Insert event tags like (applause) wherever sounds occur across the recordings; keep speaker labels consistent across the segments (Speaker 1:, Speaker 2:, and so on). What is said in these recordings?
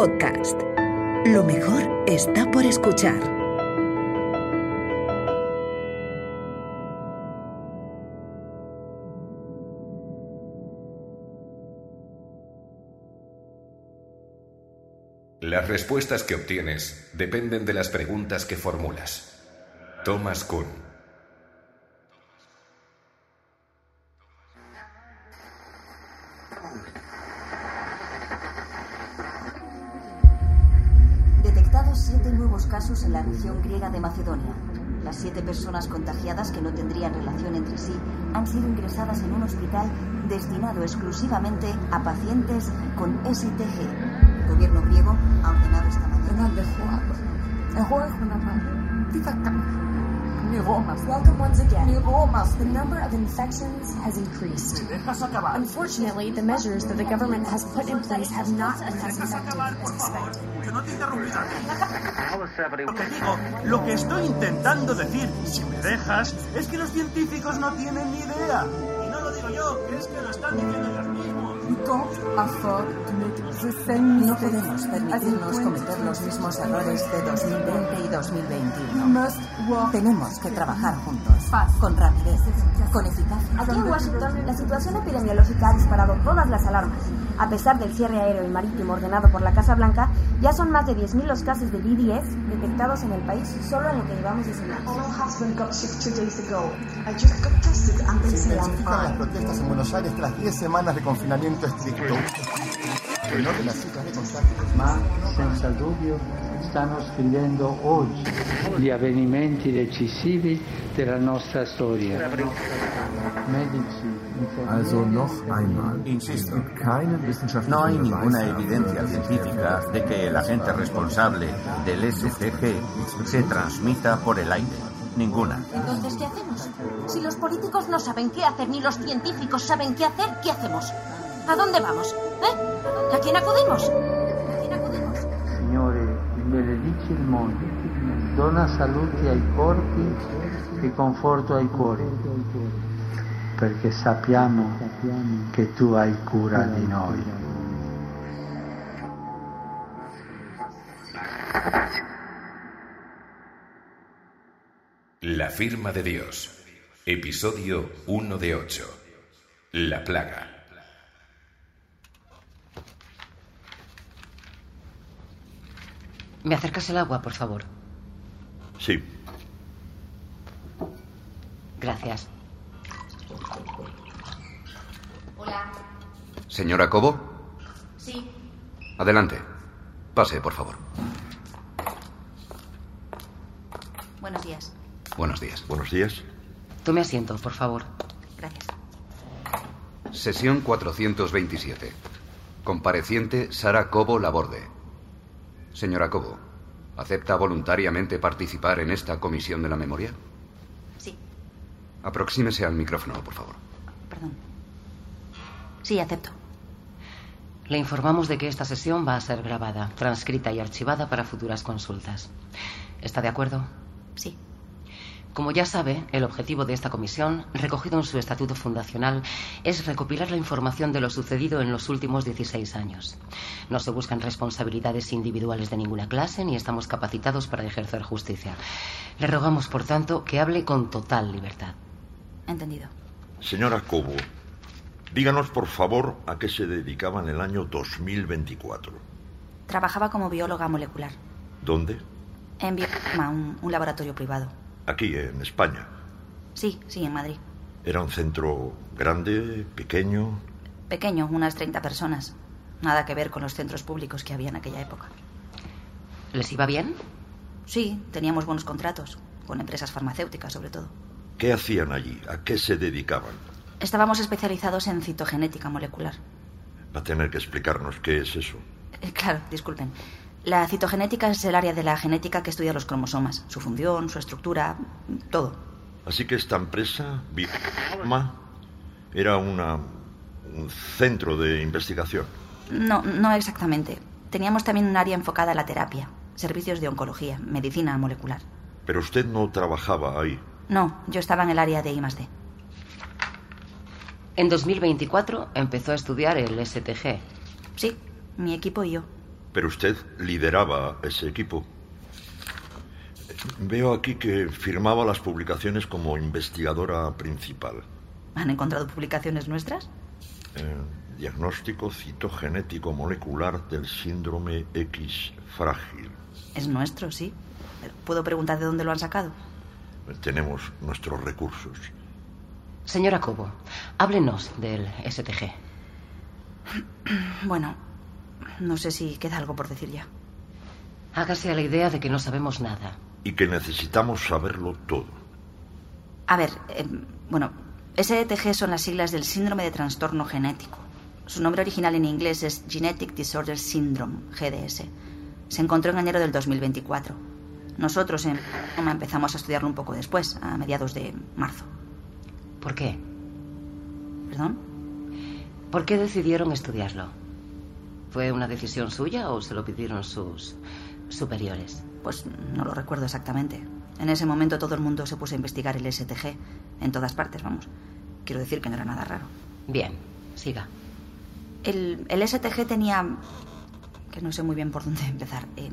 Speaker 1: Podcast. Lo mejor está por escuchar.
Speaker 2: Las respuestas que obtienes dependen de las preguntas que formulas. Thomas Kuhn.
Speaker 3: De Macedonia. Las siete personas contagiadas que no tendrían relación entre sí han sido ingresadas en un hospital destinado exclusivamente a pacientes con STG. El gobierno griego ha ordenado esta mañana.
Speaker 4: Welcome once again. The number of infections has increased. Unfortunately, the measures that the government has put in place have not been as effective as expected.
Speaker 5: Lo que digo, lo que estoy intentando decir, si me dejas, es que los científicos no tienen ni idea. Y no lo digo yo, es que lo están diciendo ellos mismos.
Speaker 3: No podemos permitirnos cometer los mismos errores de 2020 y 2021. Tenemos que trabajar juntos, con rapidez, con eficacia.
Speaker 6: Aquí en Washington, la situación epidemiológica ha disparado todas las alarmas. A pesar del cierre aéreo y marítimo ordenado por la Casa Blanca, ya son más de 10.000 los casos de BDS detectados en el país solo en lo que llevamos de semana.
Speaker 7: Se intensifican las protestas en Buenos Aires tras 10 semanas de confinamiento estricto. El orden de las cifras de contagios.
Speaker 8: ma senza dubbio stanno scrivendo oggi gli avvenimenti decisivi della nostra storia. Medici,
Speaker 9: Also noch einmal.
Speaker 10: Insisto,
Speaker 9: Es gibt keine wissenschaftliche
Speaker 10: no hay ninguna evidencia científica de que el agente responsable del SCG se transmita por el aire. Ninguna.
Speaker 11: Entonces, ¿qué hacemos? Si los políticos no saben qué hacer ni los científicos saben qué hacer, ¿qué hacemos? ¿A dónde vamos? ¿Eh? ¿A quién acudimos? ¿A quién acudimos?
Speaker 8: Signore, benedici il mondo, dona salute ai corpi e conforto ai cuori, perché sappiamo che tu hai cura di noi.
Speaker 2: La firma de Dios. Episodio 1 de 8. La plaga.
Speaker 12: ¿Me acercas el agua, por favor?
Speaker 13: Sí.
Speaker 12: Gracias.
Speaker 11: Hola.
Speaker 13: Señora Cobo,
Speaker 11: Sí.
Speaker 13: adelante. Pase, por favor.
Speaker 3: Buenos días.
Speaker 13: Buenos días. Buenos días.
Speaker 12: Tome asiento, por favor.
Speaker 3: Gracias.
Speaker 13: Sesión 427. Compareciente Sara Cobo Laborde. Señora Cobo, ¿acepta voluntariamente participar en esta comisión de la memoria?
Speaker 3: Sí.
Speaker 13: Aproxímese al micrófono, por favor.
Speaker 3: Perdón. Sí, acepto.
Speaker 12: Le informamos de que esta sesión va a ser grabada, transcrita y archivada para futuras consultas. ¿Está de acuerdo?
Speaker 3: Sí.
Speaker 12: Como ya sabe, el objetivo de esta comisión, recogido en su estatuto fundacional, es recopilar la información de lo sucedido en los últimos 16 años. No se buscan responsabilidades individuales de ninguna clase ni estamos capacitados para ejercer justicia. Le rogamos, por tanto, que hable con total libertad.
Speaker 3: Entendido.
Speaker 13: Señora Cobo, díganos por favor a qué se dedicaba en el año 2024.
Speaker 3: Trabajaba como bióloga molecular.
Speaker 13: ¿Dónde?
Speaker 3: En Bioma, un, un laboratorio privado.
Speaker 13: Aquí, en España.
Speaker 3: Sí, sí, en Madrid.
Speaker 13: ¿Era un centro grande, pequeño?
Speaker 3: Pequeño, unas 30 personas. Nada que ver con los centros públicos que había en aquella época.
Speaker 12: ¿Les iba bien?
Speaker 3: Sí, teníamos buenos contratos, con empresas farmacéuticas sobre todo.
Speaker 13: ¿Qué hacían allí? ¿A qué se dedicaban?
Speaker 3: Estábamos especializados en citogenética molecular.
Speaker 13: Va a tener que explicarnos qué es eso.
Speaker 3: Eh, claro, disculpen. La citogenética es el área de la genética que estudia los cromosomas, su función, su estructura, todo.
Speaker 13: Así que esta empresa, Bioma, era una, un centro de investigación.
Speaker 3: No, no exactamente. Teníamos también un área enfocada a la terapia, servicios de oncología, medicina molecular.
Speaker 13: Pero usted no trabajaba ahí.
Speaker 3: No, yo estaba en el área de I+D.
Speaker 12: En 2024 empezó a estudiar el STG.
Speaker 3: Sí, mi equipo y yo.
Speaker 13: Pero usted lideraba ese equipo. Veo aquí que firmaba las publicaciones como investigadora principal.
Speaker 3: ¿Han encontrado publicaciones nuestras?
Speaker 13: Eh, diagnóstico citogenético molecular del síndrome X frágil.
Speaker 3: Es nuestro, sí. ¿Puedo preguntar de dónde lo han sacado?
Speaker 13: Tenemos nuestros recursos.
Speaker 12: Señora Cobo, háblenos del STG.
Speaker 3: Bueno, no sé si queda algo por decir ya.
Speaker 12: Hágase a la idea de que no sabemos nada.
Speaker 13: Y que necesitamos saberlo todo.
Speaker 3: A ver, eh, bueno, STG son las siglas del síndrome de trastorno genético. Su nombre original en inglés es Genetic Disorder Syndrome, GDS. Se encontró en enero del 2024. Nosotros en empezamos a estudiarlo un poco después, a mediados de marzo.
Speaker 12: ¿Por qué?
Speaker 3: ¿Perdón?
Speaker 12: ¿Por qué decidieron estudiarlo? ¿Fue una decisión suya o se lo pidieron sus superiores?
Speaker 3: Pues no lo recuerdo exactamente. En ese momento todo el mundo se puso a investigar el STG. En todas partes, vamos. Quiero decir que no era nada raro.
Speaker 12: Bien, siga.
Speaker 3: El, el STG tenía... que no sé muy bien por dónde (laughs) empezar. Eh,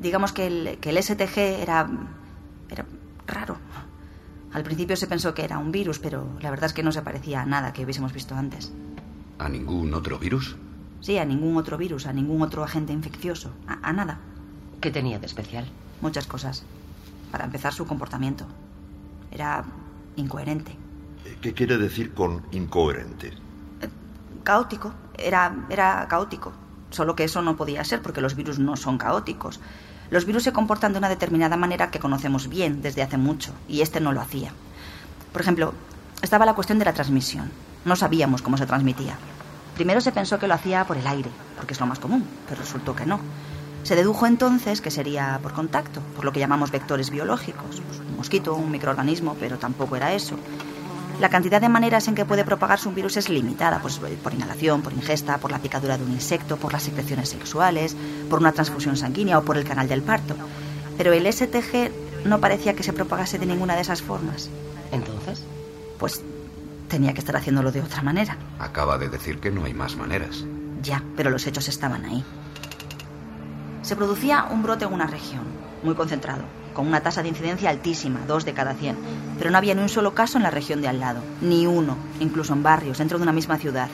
Speaker 3: digamos que el, que el STG era... era raro. Al principio se pensó que era un virus, pero la verdad es que no se parecía a nada que hubiésemos visto antes.
Speaker 14: ¿A ningún otro virus?
Speaker 3: Sí, a ningún otro virus, a ningún otro agente infeccioso, a, a nada.
Speaker 12: ¿Qué tenía de especial?
Speaker 3: Muchas cosas. Para empezar, su comportamiento. Era incoherente.
Speaker 13: ¿Qué quiere decir con incoherente?
Speaker 3: Caótico. Era, era caótico. Solo que eso no podía ser porque los virus no son caóticos. Los virus se comportan de una determinada manera que conocemos bien desde hace mucho, y este no lo hacía. Por ejemplo, estaba la cuestión de la transmisión. No sabíamos cómo se transmitía. Primero se pensó que lo hacía por el aire, porque es lo más común, pero resultó que no. Se dedujo entonces que sería por contacto, por lo que llamamos vectores biológicos, pues un mosquito, un microorganismo, pero tampoco era eso. La cantidad de maneras en que puede propagarse un virus es limitada, pues por inhalación, por ingesta, por la picadura de un insecto, por las secreciones sexuales, por una transfusión sanguínea o por el canal del parto. Pero el STG no parecía que se propagase de ninguna de esas formas.
Speaker 12: ¿Entonces?
Speaker 3: Pues tenía que estar haciéndolo de otra manera.
Speaker 14: Acaba de decir que no hay más maneras.
Speaker 3: Ya, pero los hechos estaban ahí. Se producía un brote en una región, muy concentrado, con una tasa de incidencia altísima, dos de cada cien. Pero no había ni un solo caso en la región de al lado, ni uno, incluso en barrios, dentro de una misma ciudad.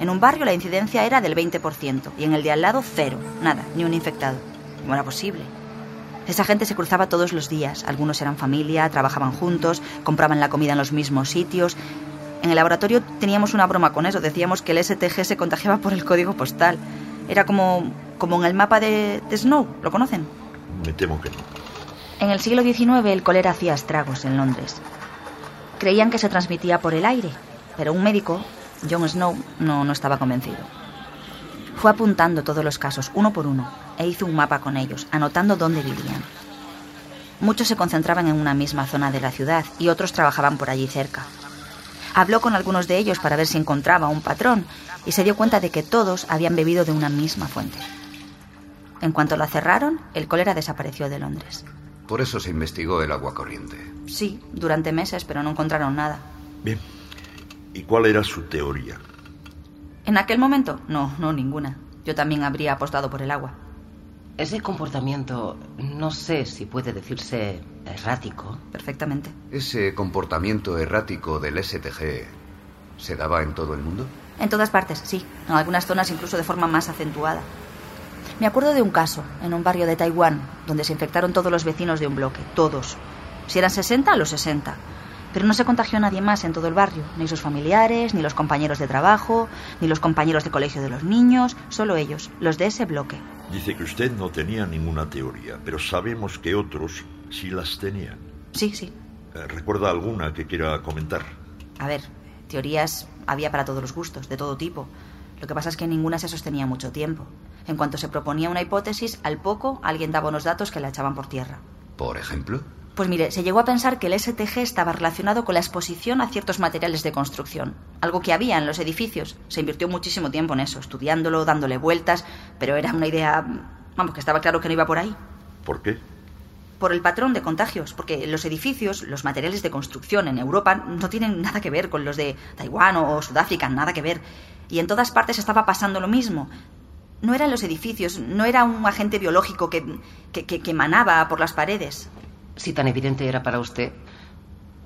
Speaker 3: En un barrio la incidencia era del 20% y en el de al lado cero, nada, ni un infectado. ¿Cómo era posible? Esa gente se cruzaba todos los días. Algunos eran familia, trabajaban juntos, compraban la comida en los mismos sitios. En el laboratorio teníamos una broma con eso. Decíamos que el STG se contagiaba por el código postal. Era como, como en el mapa de, de Snow. ¿Lo conocen?
Speaker 13: Me temo que no.
Speaker 3: En el siglo XIX el cólera hacía estragos en Londres. Creían que se transmitía por el aire, pero un médico, John Snow, no, no estaba convencido. Fue apuntando todos los casos, uno por uno, e hizo un mapa con ellos, anotando dónde vivían. Muchos se concentraban en una misma zona de la ciudad y otros trabajaban por allí cerca. Habló con algunos de ellos para ver si encontraba un patrón y se dio cuenta de que todos habían bebido de una misma fuente. En cuanto la cerraron, el cólera desapareció de Londres.
Speaker 14: Por eso se investigó el agua corriente.
Speaker 3: Sí, durante meses, pero no encontraron nada.
Speaker 13: Bien. ¿Y cuál era su teoría?
Speaker 3: En aquel momento, no, no ninguna. Yo también habría apostado por el agua.
Speaker 12: Ese comportamiento, no sé si puede decirse errático.
Speaker 3: Perfectamente.
Speaker 14: ¿Ese comportamiento errático del STG se daba en todo el mundo?
Speaker 3: En todas partes, sí. En algunas zonas incluso de forma más acentuada. Me acuerdo de un caso, en un barrio de Taiwán, donde se infectaron todos los vecinos de un bloque, todos. Si eran 60, los 60. Pero no se contagió nadie más en todo el barrio, ni sus familiares, ni los compañeros de trabajo, ni los compañeros de colegio de los niños, solo ellos, los de ese bloque.
Speaker 13: Dice que usted no tenía ninguna teoría, pero sabemos que otros sí las tenían.
Speaker 3: Sí, sí.
Speaker 13: Eh, ¿Recuerda alguna que quiera comentar?
Speaker 3: A ver, teorías había para todos los gustos, de todo tipo. Lo que pasa es que ninguna se sostenía mucho tiempo. En cuanto se proponía una hipótesis, al poco alguien daba unos datos que la echaban por tierra.
Speaker 14: ¿Por ejemplo?
Speaker 3: Pues mire, se llegó a pensar que el STG estaba relacionado con la exposición a ciertos materiales de construcción, algo que había en los edificios. Se invirtió muchísimo tiempo en eso, estudiándolo, dándole vueltas, pero era una idea, vamos, que estaba claro que no iba por ahí.
Speaker 13: ¿Por qué?
Speaker 3: Por el patrón de contagios, porque los edificios, los materiales de construcción en Europa no tienen nada que ver con los de Taiwán o Sudáfrica, nada que ver. Y en todas partes estaba pasando lo mismo. No eran los edificios, no era un agente biológico que, que, que, que emanaba por las paredes.
Speaker 12: Si tan evidente era para usted,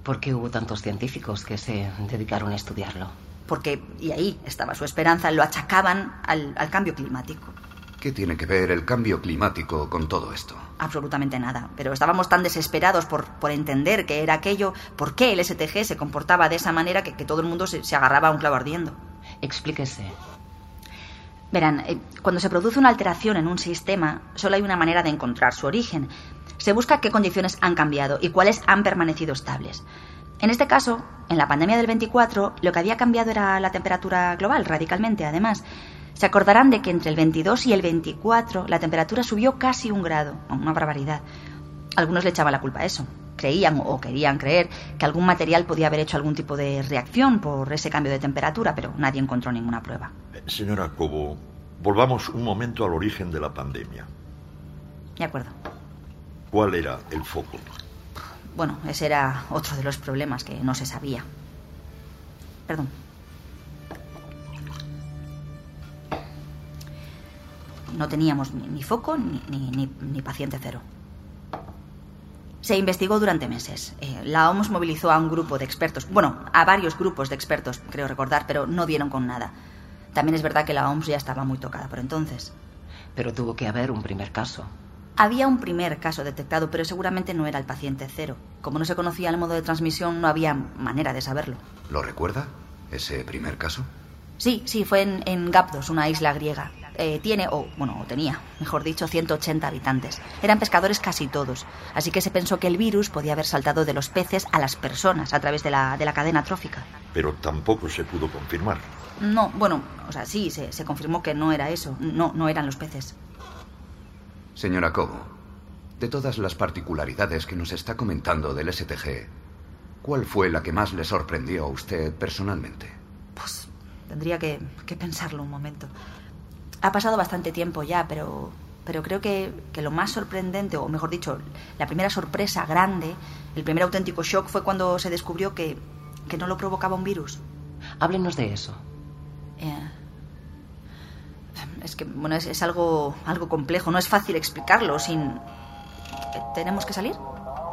Speaker 12: ¿por qué hubo tantos científicos que se dedicaron a estudiarlo?
Speaker 3: Porque, y ahí estaba su esperanza, lo achacaban al, al cambio climático.
Speaker 14: ¿Qué tiene que ver el cambio climático con todo esto?
Speaker 3: Absolutamente nada. Pero estábamos tan desesperados por, por entender qué era aquello, por qué el STG se comportaba de esa manera que, que todo el mundo se, se agarraba a un clavo ardiendo.
Speaker 12: Explíquese.
Speaker 3: Verán, eh, cuando se produce una alteración en un sistema, solo hay una manera de encontrar su origen. Se busca qué condiciones han cambiado y cuáles han permanecido estables. En este caso, en la pandemia del 24, lo que había cambiado era la temperatura global, radicalmente, además. Se acordarán de que entre el 22 y el 24 la temperatura subió casi un grado, una barbaridad. Algunos le echaban la culpa a eso. Creían o querían creer que algún material podía haber hecho algún tipo de reacción por ese cambio de temperatura, pero nadie encontró ninguna prueba.
Speaker 13: Señora Cobo, volvamos un momento al origen de la pandemia.
Speaker 3: De acuerdo.
Speaker 13: ¿Cuál era el foco?
Speaker 3: Bueno, ese era otro de los problemas que no se sabía. Perdón. No teníamos ni, ni foco ni, ni, ni, ni paciente cero. Se investigó durante meses. Eh, la OMS movilizó a un grupo de expertos, bueno, a varios grupos de expertos, creo recordar, pero no dieron con nada. También es verdad que la OMS ya estaba muy tocada por entonces.
Speaker 12: Pero tuvo que haber un primer caso.
Speaker 3: Había un primer caso detectado, pero seguramente no era el paciente cero. Como no se conocía el modo de transmisión, no había manera de saberlo.
Speaker 14: ¿Lo recuerda? ¿Ese primer caso?
Speaker 3: Sí, sí, fue en, en Gapdos, una isla griega. Eh, tiene, o bueno, o tenía, mejor dicho, 180 habitantes. Eran pescadores casi todos, así que se pensó que el virus podía haber saltado de los peces a las personas a través de la, de la cadena trófica.
Speaker 13: Pero tampoco se pudo confirmar.
Speaker 3: No, bueno, o sea, sí, se, se confirmó que no era eso, no, no eran los peces.
Speaker 14: Señora Cobo, de todas las particularidades que nos está comentando del STG, ¿cuál fue la que más le sorprendió a usted personalmente?
Speaker 3: Pues tendría que, que pensarlo un momento. Ha pasado bastante tiempo ya, pero, pero creo que, que, lo más sorprendente, o mejor dicho, la primera sorpresa grande, el primer auténtico shock fue cuando se descubrió que, que no lo provocaba un virus.
Speaker 12: Háblenos de eso.
Speaker 3: Eh, es que, bueno, es, es, algo, algo complejo, no es fácil explicarlo sin... ¿Tenemos que salir?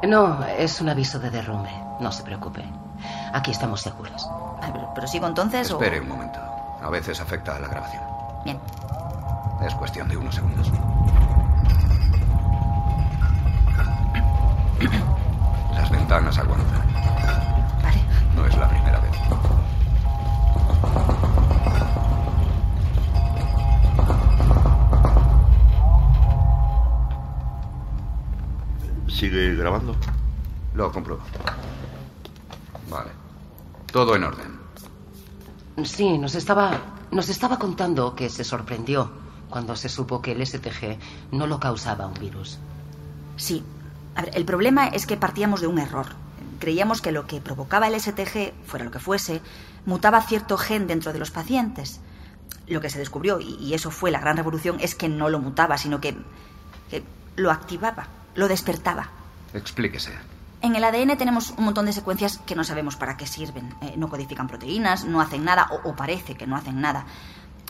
Speaker 12: No, es un aviso de derrumbe, no se preocupe. Aquí estamos seguros.
Speaker 3: Pero, pero sigo entonces
Speaker 14: Espere
Speaker 3: o...
Speaker 14: un momento. A veces afecta a la grabación.
Speaker 3: Bien.
Speaker 14: Es cuestión de unos segundos. Las ventanas aguantan.
Speaker 3: Vale.
Speaker 14: No es la primera vez.
Speaker 13: ¿Sigue grabando?
Speaker 14: Lo compruebo. Vale. Todo en orden.
Speaker 12: Sí, nos estaba, nos estaba contando que se sorprendió cuando se supo que el STG no lo causaba un virus.
Speaker 3: Sí. A ver, el problema es que partíamos de un error. Creíamos que lo que provocaba el STG, fuera lo que fuese, mutaba cierto gen dentro de los pacientes. Lo que se descubrió, y eso fue la gran revolución, es que no lo mutaba, sino que, que lo activaba, lo despertaba.
Speaker 14: Explíquese.
Speaker 3: En el ADN tenemos un montón de secuencias que no sabemos para qué sirven. Eh, no codifican proteínas, no hacen nada, o, o parece que no hacen nada.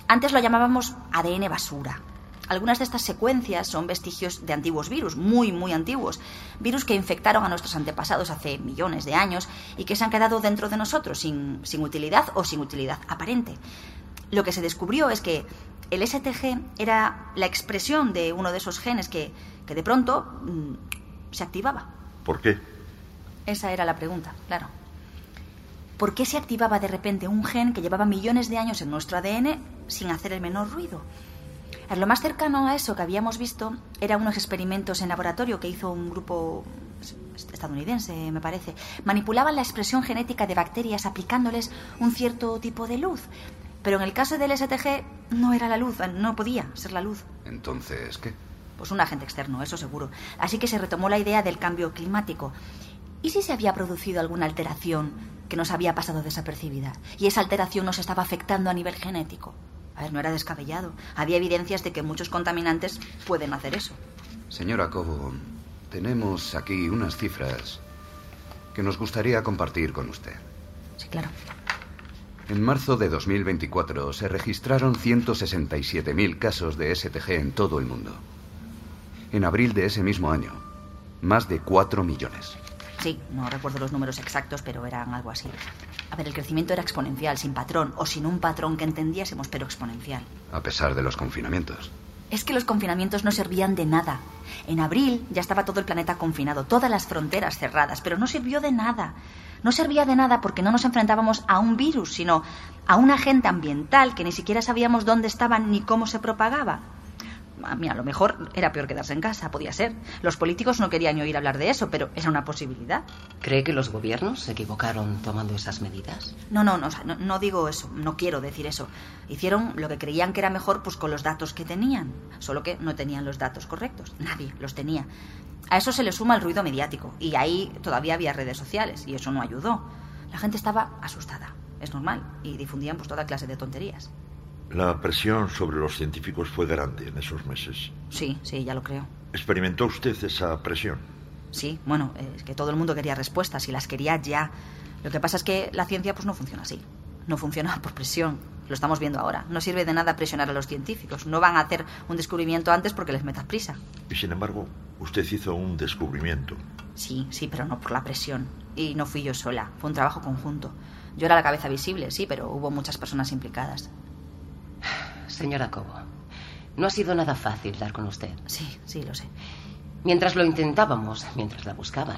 Speaker 3: Antes lo llamábamos ADN basura. Algunas de estas secuencias son vestigios de antiguos virus, muy, muy antiguos. Virus que infectaron a nuestros antepasados hace millones de años y que se han quedado dentro de nosotros sin, sin utilidad o sin utilidad aparente. Lo que se descubrió es que el STG era la expresión de uno de esos genes que, que de pronto mmm, se activaba.
Speaker 13: ¿Por qué?
Speaker 3: Esa era la pregunta, claro. ¿Por qué se activaba de repente un gen que llevaba millones de años en nuestro ADN sin hacer el menor ruido? Lo más cercano a eso que habíamos visto era unos experimentos en laboratorio que hizo un grupo estadounidense, me parece. Manipulaban la expresión genética de bacterias aplicándoles un cierto tipo de luz. Pero en el caso del STG no era la luz, no podía ser la luz.
Speaker 14: Entonces, ¿qué?
Speaker 3: Pues un agente externo, eso seguro. Así que se retomó la idea del cambio climático. ¿Y si se había producido alguna alteración que nos había pasado desapercibida? Y esa alteración nos estaba afectando a nivel genético. A ver, no era descabellado. Había evidencias de que muchos contaminantes pueden hacer eso.
Speaker 14: Señora Cobo, tenemos aquí unas cifras que nos gustaría compartir con usted.
Speaker 3: Sí, claro.
Speaker 14: En marzo de 2024 se registraron 167.000 casos de STG en todo el mundo. En abril de ese mismo año, más de 4 millones.
Speaker 3: Sí, no recuerdo los números exactos, pero eran algo así. A ver, el crecimiento era exponencial, sin patrón, o sin un patrón que entendiésemos, pero exponencial.
Speaker 14: A pesar de los confinamientos.
Speaker 3: Es que los confinamientos no servían de nada. En abril ya estaba todo el planeta confinado, todas las fronteras cerradas, pero no sirvió de nada. No servía de nada porque no nos enfrentábamos a un virus, sino a un agente ambiental que ni siquiera sabíamos dónde estaba ni cómo se propagaba. Mira, a lo mejor era peor quedarse en casa, podía ser. Los políticos no querían oír hablar de eso, pero era una posibilidad.
Speaker 12: ¿Cree que los gobiernos se equivocaron tomando esas medidas?
Speaker 3: No, no, no, no, no digo eso, no quiero decir eso. Hicieron lo que creían que era mejor pues con los datos que tenían, solo que no tenían los datos correctos, nadie los tenía. A eso se le suma el ruido mediático, y ahí todavía había redes sociales, y eso no ayudó. La gente estaba asustada, es normal, y difundían pues toda clase de tonterías.
Speaker 13: La presión sobre los científicos fue grande en esos meses.
Speaker 3: Sí, sí, ya lo creo.
Speaker 13: ¿Experimentó usted esa presión?
Speaker 3: Sí, bueno, es que todo el mundo quería respuestas y las quería ya. Lo que pasa es que la ciencia pues no funciona así. No funciona (laughs) por presión. Lo estamos viendo ahora. No sirve de nada presionar a los científicos. No van a hacer un descubrimiento antes porque les metas prisa.
Speaker 13: Y sin embargo, usted hizo un descubrimiento.
Speaker 3: Sí, sí, pero no por la presión. Y no fui yo sola. Fue un trabajo conjunto. Yo era la cabeza visible, sí, pero hubo muchas personas implicadas.
Speaker 12: Señora Cobo, no ha sido nada fácil dar con usted.
Speaker 3: Sí, sí, lo sé.
Speaker 12: Mientras lo intentábamos, mientras la buscaban,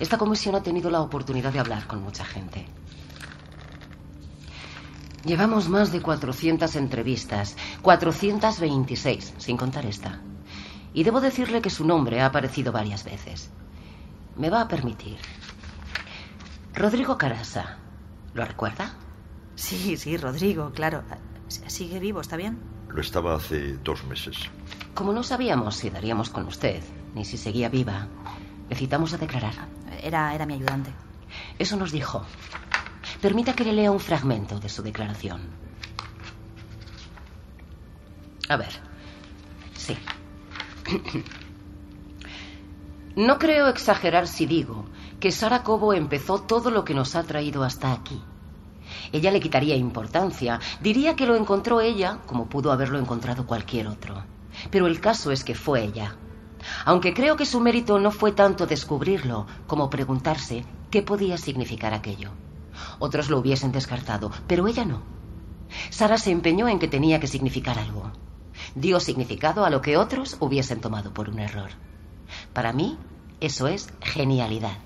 Speaker 12: esta comisión ha tenido la oportunidad de hablar con mucha gente. Llevamos más de 400 entrevistas, 426, sin contar esta. Y debo decirle que su nombre ha aparecido varias veces. Me va a permitir. Rodrigo Carasa, ¿lo recuerda?
Speaker 3: Sí, sí, Rodrigo, claro. Sigue vivo, ¿está bien?
Speaker 13: Lo estaba hace dos meses.
Speaker 12: Como no sabíamos si daríamos con usted, ni si seguía viva, le citamos a declarar.
Speaker 3: Era, era mi ayudante.
Speaker 12: Eso nos dijo. Permita que le lea un fragmento de su declaración. A ver. Sí. No creo exagerar si digo que Sara Cobo empezó todo lo que nos ha traído hasta aquí. Ella le quitaría importancia, diría que lo encontró ella como pudo haberlo encontrado cualquier otro. Pero el caso es que fue ella. Aunque creo que su mérito no fue tanto descubrirlo como preguntarse qué podía significar aquello. Otros lo hubiesen descartado, pero ella no. Sara se empeñó en que tenía que significar algo. Dio significado a lo que otros hubiesen tomado por un error. Para mí, eso es genialidad.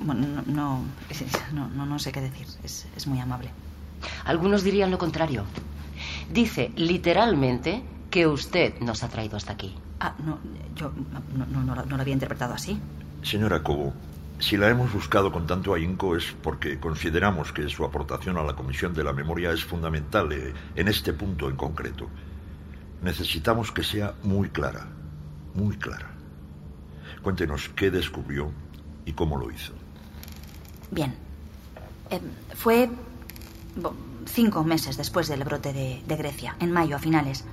Speaker 3: Bueno, no, (laughs) no, no, no sé qué decir. Es, es, muy amable.
Speaker 12: Algunos dirían lo contrario. Dice literalmente que usted nos ha traído hasta aquí.
Speaker 3: Ah, no, yo no, no, no, no lo había interpretado así.
Speaker 13: Señora Cobo, si la hemos buscado con tanto ahínco es porque consideramos que su aportación a la Comisión de la Memoria es fundamental eh, en este punto en concreto. Necesitamos que sea muy clara, muy clara. Cuéntenos qué descubrió y cómo lo hizo.
Speaker 3: Bien. Eh, fue cinco meses después del brote de, de, Grecia, en mayo a finales.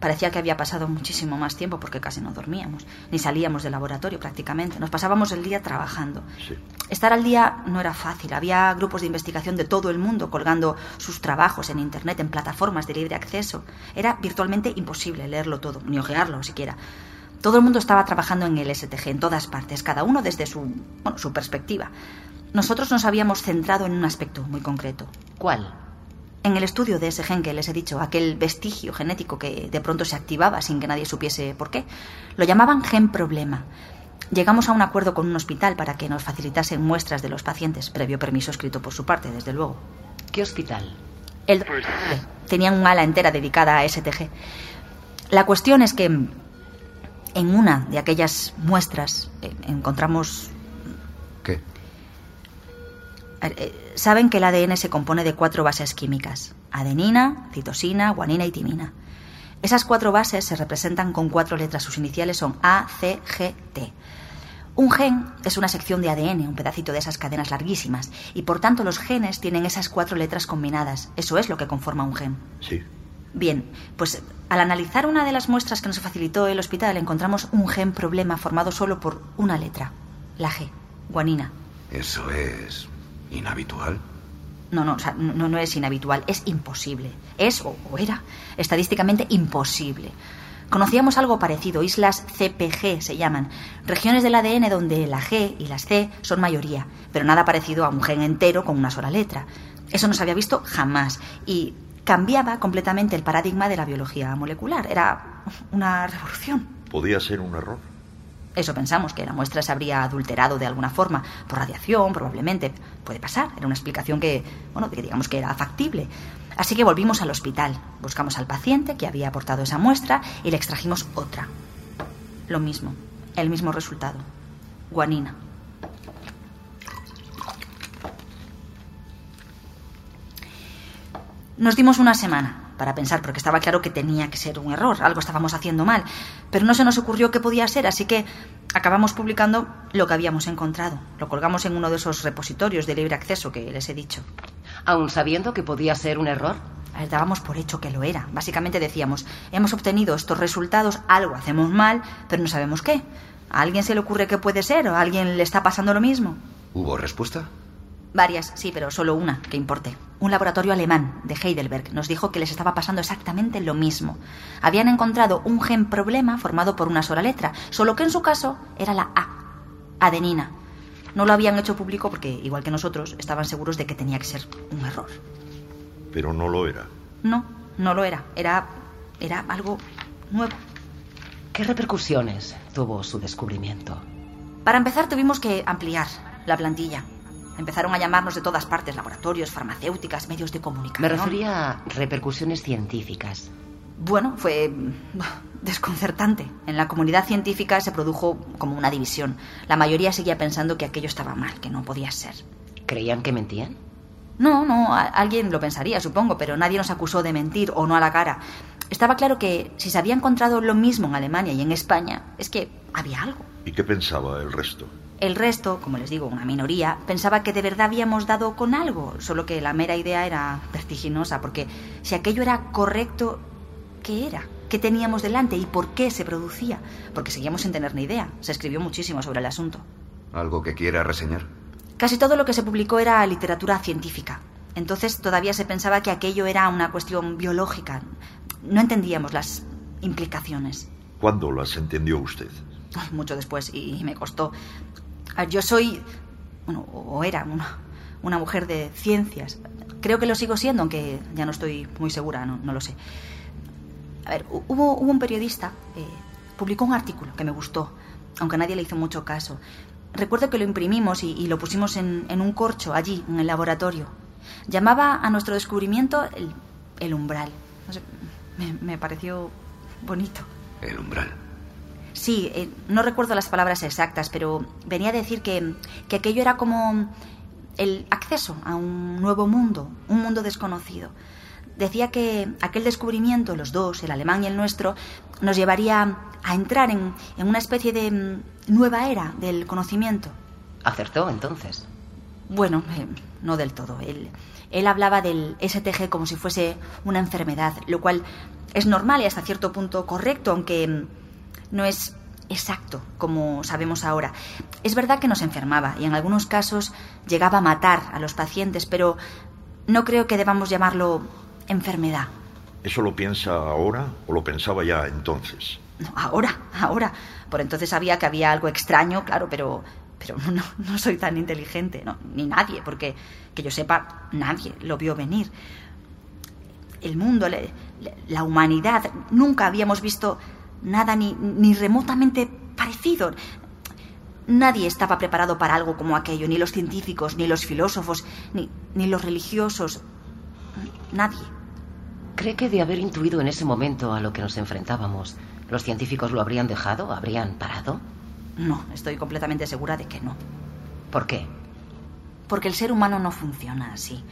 Speaker 3: Parecía que había pasado muchísimo más tiempo porque casi no dormíamos, ni salíamos del laboratorio prácticamente. Nos pasábamos el día trabajando.
Speaker 13: Sí.
Speaker 3: Estar al día no era fácil. Había grupos de investigación de todo el mundo colgando sus trabajos en Internet, en plataformas de libre acceso. Era virtualmente imposible leerlo todo, ni ojearlo siquiera. Todo el mundo estaba trabajando en el STG, en todas partes, cada uno desde su, bueno, su perspectiva. Nosotros nos habíamos centrado en un aspecto muy concreto.
Speaker 12: ¿Cuál?
Speaker 3: En el estudio de ese gen que les he dicho, aquel vestigio genético que de pronto se activaba sin que nadie supiese por qué. Lo llamaban gen problema. Llegamos a un acuerdo con un hospital para que nos facilitasen muestras de los pacientes, previo permiso escrito por su parte, desde luego.
Speaker 12: ¿Qué hospital?
Speaker 3: El Tenían un ala entera dedicada a STG. La cuestión es que en una de aquellas muestras eh, encontramos...
Speaker 14: ¿Qué?
Speaker 3: Eh, saben que el ADN se compone de cuatro bases químicas. Adenina, citosina, guanina y timina. Esas cuatro bases se representan con cuatro letras. Sus iniciales son A, C, G, T. Un gen es una sección de ADN, un pedacito de esas cadenas larguísimas, y por tanto los genes tienen esas cuatro letras combinadas. Eso es lo que conforma un gen.
Speaker 13: Sí.
Speaker 3: Bien, pues al analizar una de las muestras que nos facilitó el hospital encontramos un gen problema formado solo por una letra, la G, guanina.
Speaker 14: Eso es inhabitual.
Speaker 3: No, no, o sea, no, no es inhabitual, es imposible. Es o, o era estadísticamente imposible. Conocíamos algo parecido, islas CPG se llaman, regiones del ADN donde la G y las C son mayoría, pero nada parecido a un gen entero con una sola letra. Eso no se había visto jamás y cambiaba completamente el paradigma de la biología molecular. Era una revolución.
Speaker 13: ¿Podía ser un error?
Speaker 3: Eso pensamos, que la muestra se habría adulterado de alguna forma, por radiación, probablemente. Puede pasar, era una explicación que, bueno, que digamos que era factible. Así que volvimos al hospital, buscamos al paciente que había aportado esa muestra y le extrajimos otra. Lo mismo, el mismo resultado. Guanina. Nos dimos una semana para pensar, porque estaba claro que tenía que ser un error, algo estábamos haciendo mal, pero no se nos ocurrió qué podía ser, así que acabamos publicando lo que habíamos encontrado. Lo colgamos en uno de esos repositorios de libre acceso que les he dicho.
Speaker 12: ¿Aún sabiendo que podía ser un error?
Speaker 3: Dábamos por hecho que lo era. Básicamente decíamos, hemos obtenido estos resultados, algo hacemos mal, pero no sabemos qué. ¿A alguien se le ocurre que puede ser o a alguien le está pasando lo mismo?
Speaker 14: ¿Hubo respuesta?
Speaker 3: Varias, sí, pero solo una que importe. Un laboratorio alemán de Heidelberg nos dijo que les estaba pasando exactamente lo mismo. Habían encontrado un gen problema formado por una sola letra, solo que en su caso era la A, adenina. No lo habían hecho público porque, igual que nosotros, estaban seguros de que tenía que ser un error.
Speaker 13: Pero no lo era.
Speaker 3: No, no lo era. Era. era algo nuevo.
Speaker 12: ¿Qué repercusiones tuvo su descubrimiento?
Speaker 3: Para empezar, tuvimos que ampliar la plantilla. Empezaron a llamarnos de todas partes, laboratorios, farmacéuticas, medios de comunicación.
Speaker 12: Me refería a repercusiones científicas.
Speaker 3: Bueno, fue desconcertante. En la comunidad científica se produjo como una división. La mayoría seguía pensando que aquello estaba mal, que no podía ser.
Speaker 12: ¿Creían que mentían?
Speaker 3: No, no, alguien lo pensaría, supongo, pero nadie nos acusó de mentir o no a la cara. Estaba claro que si se había encontrado lo mismo en Alemania y en España, es que había algo.
Speaker 13: ¿Y qué pensaba el resto?
Speaker 3: El resto, como les digo, una minoría, pensaba que de verdad habíamos dado con algo, solo que la mera idea era vertiginosa, porque si aquello era correcto, ¿qué era? ¿Qué teníamos delante y por qué se producía? Porque seguíamos sin tener ni idea. Se escribió muchísimo sobre el asunto.
Speaker 14: ¿Algo que quiera reseñar?
Speaker 3: Casi todo lo que se publicó era literatura científica. Entonces todavía se pensaba que aquello era una cuestión biológica. No entendíamos las implicaciones.
Speaker 13: ¿Cuándo las entendió usted?
Speaker 3: Mucho después y me costó. Yo soy, bueno, o era una, una mujer de ciencias. Creo que lo sigo siendo, aunque ya no estoy muy segura, no, no lo sé. A ver, hubo, hubo un periodista, eh, publicó un artículo que me gustó, aunque nadie le hizo mucho caso. Recuerdo que lo imprimimos y, y lo pusimos en, en, un corcho allí, en el laboratorio. Llamaba a nuestro descubrimiento el, el umbral. No sé, me, me, pareció bonito.
Speaker 14: El umbral.
Speaker 3: Sí, eh, no recuerdo las palabras exactas, pero venía a decir que, que aquello era como el acceso a un nuevo mundo, un mundo desconocido decía que aquel descubrimiento, los dos, el alemán y el nuestro, nos llevaría a entrar en, en una especie de mm, nueva era del conocimiento.
Speaker 12: ¿Acertó entonces?
Speaker 3: Bueno, eh, no del todo. Él, él hablaba del STG como si fuese una enfermedad, lo cual es normal y hasta cierto punto correcto, aunque mm, no es exacto, como sabemos ahora. Es verdad que nos enfermaba y en algunos casos llegaba a matar a los pacientes, pero no creo que debamos llamarlo enfermedad.
Speaker 13: ¿Eso lo piensa ahora o lo pensaba ya entonces?
Speaker 3: No, ahora, ahora. Por entonces sabía que había algo extraño, claro, pero, pero no, no soy tan inteligente, no, ni nadie, porque que yo sepa, nadie lo vio venir. El mundo, la humanidad, nunca habíamos visto nada ni, ni remotamente parecido. Nadie estaba preparado para algo como aquello, ni los científicos, ni los filósofos, ni, ni los religiosos. Nadie.
Speaker 12: ¿Cree que de haber intuido en ese momento a lo que nos enfrentábamos, los científicos lo habrían dejado? ¿Habrían parado?
Speaker 3: No, estoy completamente segura de que no.
Speaker 12: ¿Por qué?
Speaker 3: Porque el ser humano no funciona así.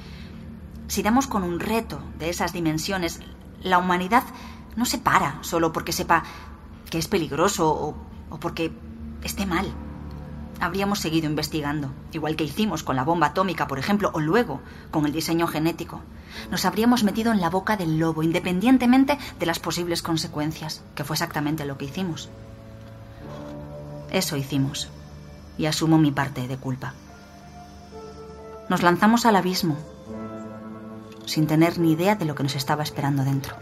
Speaker 3: Si damos con un reto de esas dimensiones, la humanidad no se para solo porque sepa que es peligroso o, porque esté mal. Habríamos seguido investigando, igual que hicimos con la bomba atómica, por ejemplo, o luego con el diseño genético. Nos habríamos metido en la boca del lobo, independientemente de las posibles consecuencias, que fue exactamente lo que hicimos. Eso hicimos, y asumo mi parte de culpa. Nos lanzamos al abismo, sin tener ni idea de lo que nos estaba esperando dentro.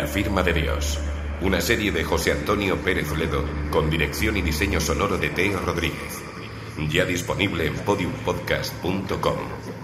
Speaker 2: La firma de Dios. Una serie de José Antonio Pérez Ledo con dirección y diseño sonoro de Teo Rodríguez. Ya disponible en podiumpodcast.com.